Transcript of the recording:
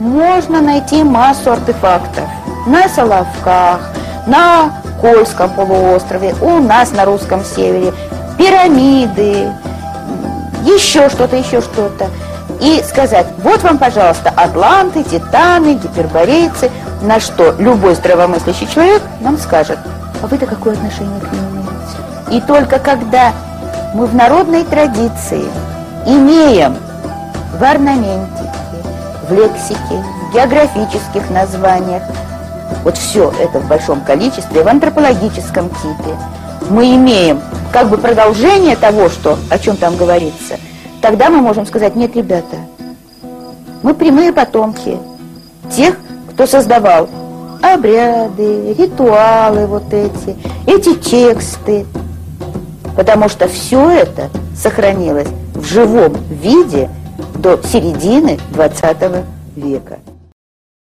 можно найти массу артефактов на Соловках, на Кольском полуострове, у нас на русском севере, пирамиды, еще что-то, еще что-то. И сказать, вот вам, пожалуйста, атланты, титаны, гиперборейцы, на что любой здравомыслящий человек нам скажет, а вы-то какое отношение к ним имеете? И только когда мы в народной традиции имеем в орнаментике, в лексике, в географических названиях, вот все это в большом количестве, в антропологическом типе, мы имеем как бы продолжение того, что, о чем там говорится, тогда мы можем сказать, нет, ребята, мы прямые потомки тех, кто создавал обряды, ритуалы вот эти, эти тексты, потому что все это сохранилось в живом виде до середины 20 века.